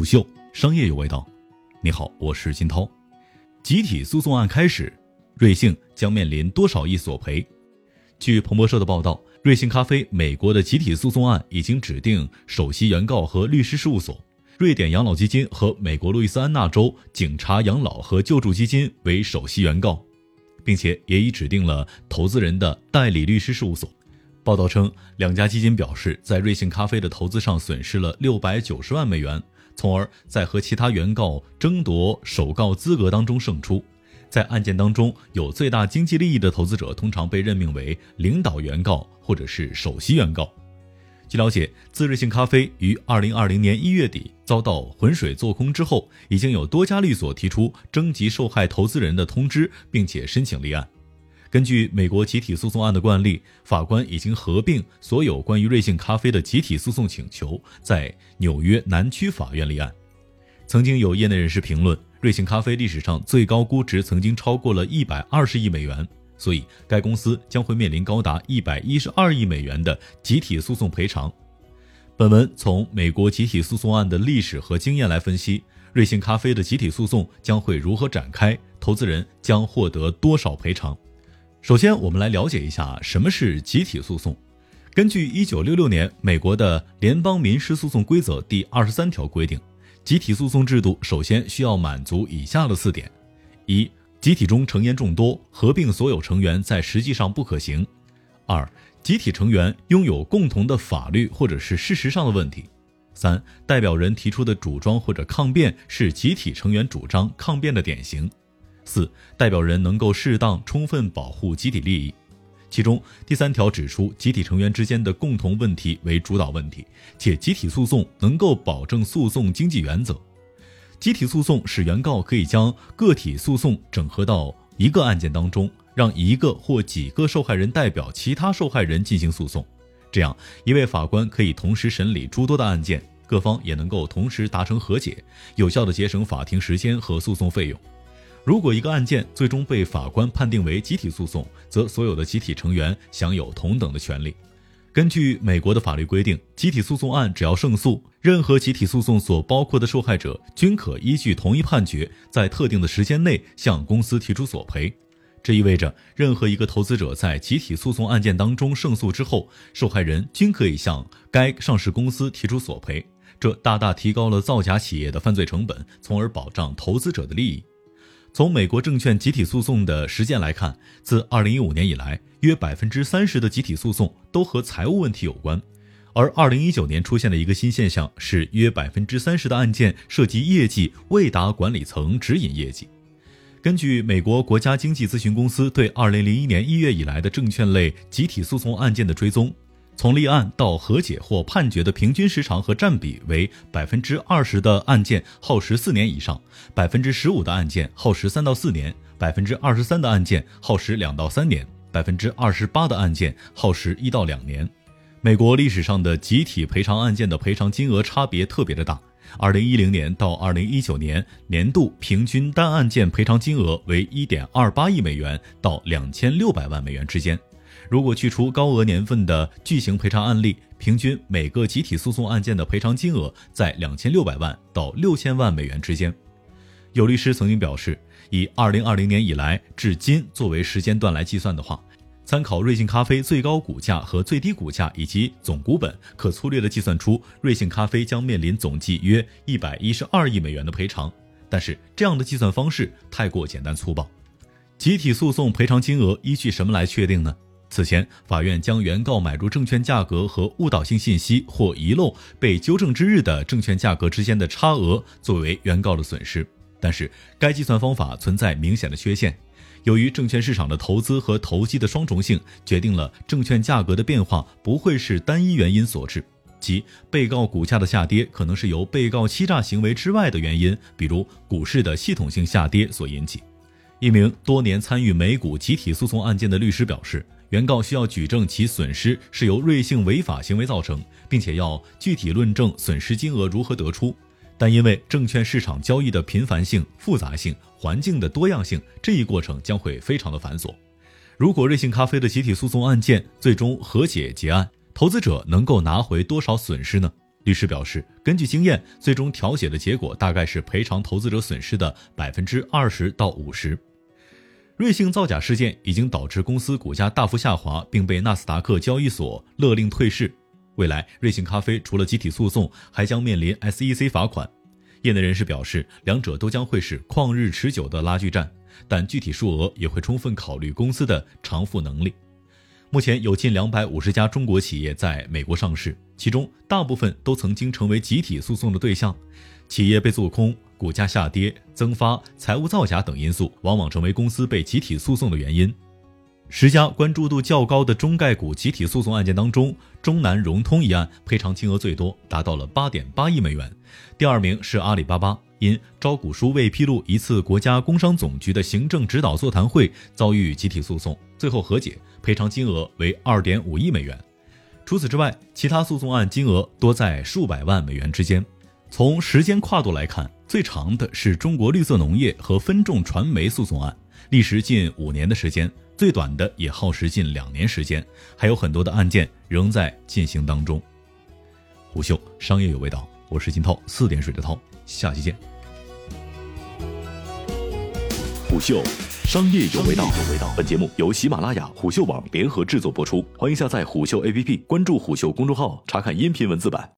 虎嗅商业有味道，你好，我是金涛。集体诉讼案开始，瑞幸将面临多少亿索赔？据彭博社的报道，瑞幸咖啡美国的集体诉讼案已经指定首席原告和律师事务所瑞典养老基金和美国路易斯安那州警察养老和救助基金为首席原告，并且也已指定了投资人的代理律师事务所。报道称，两家基金表示，在瑞幸咖啡的投资上损失了六百九十万美元。从而在和其他原告争夺首告资格当中胜出。在案件当中，有最大经济利益的投资者通常被任命为领导原告或者是首席原告。据了解，自瑞幸咖啡于二零二零年一月底遭到浑水做空之后，已经有多家律所提出征集受害投资人的通知，并且申请立案。根据美国集体诉讼案的惯例，法官已经合并所有关于瑞幸咖啡的集体诉讼请求，在纽约南区法院立案。曾经有业内人士评论，瑞幸咖啡历史上最高估值曾经超过了一百二十亿美元，所以该公司将会面临高达一百一十二亿美元的集体诉讼赔偿。本文从美国集体诉讼案的历史和经验来分析，瑞幸咖啡的集体诉讼将会如何展开，投资人将获得多少赔偿。首先，我们来了解一下什么是集体诉讼。根据1966年美国的联邦民事诉讼规则第二十三条规定，集体诉讼制度首先需要满足以下的四点：一、集体中成员众多，合并所有成员在实际上不可行；二、集体成员拥有共同的法律或者是事实上的问题；三、代表人提出的主张或者抗辩是集体成员主张抗辩的典型。四代表人能够适当充分保护集体利益，其中第三条指出，集体成员之间的共同问题为主导问题，且集体诉讼能够保证诉讼经济原则。集体诉讼使原告可以将个体诉讼整合到一个案件当中，让一个或几个受害人代表其他受害人进行诉讼，这样一位法官可以同时审理诸多的案件，各方也能够同时达成和解，有效的节省法庭时间和诉讼费用。如果一个案件最终被法官判定为集体诉讼，则所有的集体成员享有同等的权利。根据美国的法律规定，集体诉讼案只要胜诉，任何集体诉讼所包括的受害者均可依据同一判决，在特定的时间内向公司提出索赔。这意味着，任何一个投资者在集体诉讼案件当中胜诉之后，受害人均可以向该上市公司提出索赔。这大大提高了造假企业的犯罪成本，从而保障投资者的利益。从美国证券集体诉讼的实践来看，自2015年以来，约百分之三十的集体诉讼都和财务问题有关，而2019年出现的一个新现象是，约百分之三十的案件涉及业绩未达管理层指引业绩。根据美国国家经济咨询公司对2001年1月以来的证券类集体诉讼案件的追踪。从立案到和解或判决的平均时长和占比为百分之二十的案件耗时四年以上，百分之十五的案件耗时三到四年，百分之二十三的案件耗时两到三年，百分之二十八的案件耗时一到两年。美国历史上的集体赔偿案件的赔偿金额差别特别的大，二零一零年到二零一九年年度平均单案件赔偿金额为一点二八亿美元到两千六百万美元之间。如果去除高额年份的巨型赔偿案例，平均每个集体诉讼案件的赔偿金额在两千六百万到六千万美元之间。有律师曾经表示，以二零二零年以来至今作为时间段来计算的话，参考瑞幸咖啡最高股价和最低股价以及总股本，可粗略的计算出瑞幸咖啡将面临总计约一百一十二亿美元的赔偿。但是这样的计算方式太过简单粗暴。集体诉讼赔偿金额依据什么来确定呢？此前，法院将原告买入证券价格和误导性信息或遗漏被纠正之日的证券价格之间的差额作为原告的损失，但是该计算方法存在明显的缺陷。由于证券市场的投资和投机的双重性，决定了证券价格的变化不会是单一原因所致，即被告股价的下跌可能是由被告欺诈行为之外的原因，比如股市的系统性下跌所引起。一名多年参与美股集体诉讼案件的律师表示。原告需要举证其损失是由瑞幸违法行为造成，并且要具体论证损失金额如何得出。但因为证券市场交易的频繁性、复杂性、环境的多样性，这一过程将会非常的繁琐。如果瑞幸咖啡的集体诉讼案件最终和解结案，投资者能够拿回多少损失呢？律师表示，根据经验，最终调解的结果大概是赔偿投资者损失的百分之二十到五十。瑞幸造假事件已经导致公司股价大幅下滑，并被纳斯达克交易所勒令退市。未来，瑞幸咖啡除了集体诉讼，还将面临 SEC 罚款。业内人士表示，两者都将会是旷日持久的拉锯战，但具体数额也会充分考虑公司的偿付能力。目前有近两百五十家中国企业在美国上市，其中大部分都曾经成为集体诉讼的对象。企业被做空、股价下跌、增发、财务造假等因素，往往成为公司被集体诉讼的原因。十家关注度较高的中概股集体诉讼案件当中，中南融通一案赔偿金额最多，达到了八点八亿美元。第二名是阿里巴巴，因招股书未披露一次国家工商总局的行政指导座谈会，遭遇集体诉讼，最后和解。赔偿金额为二点五亿美元。除此之外，其他诉讼案金额多在数百万美元之间。从时间跨度来看，最长的是中国绿色农业和分众传媒诉讼案，历时近五年的时间；最短的也耗时近两年时间。还有很多的案件仍在进行当中。虎嗅商业有味道，我是金涛，四点水的涛，下期见。虎嗅。商业有味道。本节目由喜马拉雅、虎嗅网联合制作播出，欢迎下载虎嗅 APP，关注虎嗅公众号，查看音频文字版。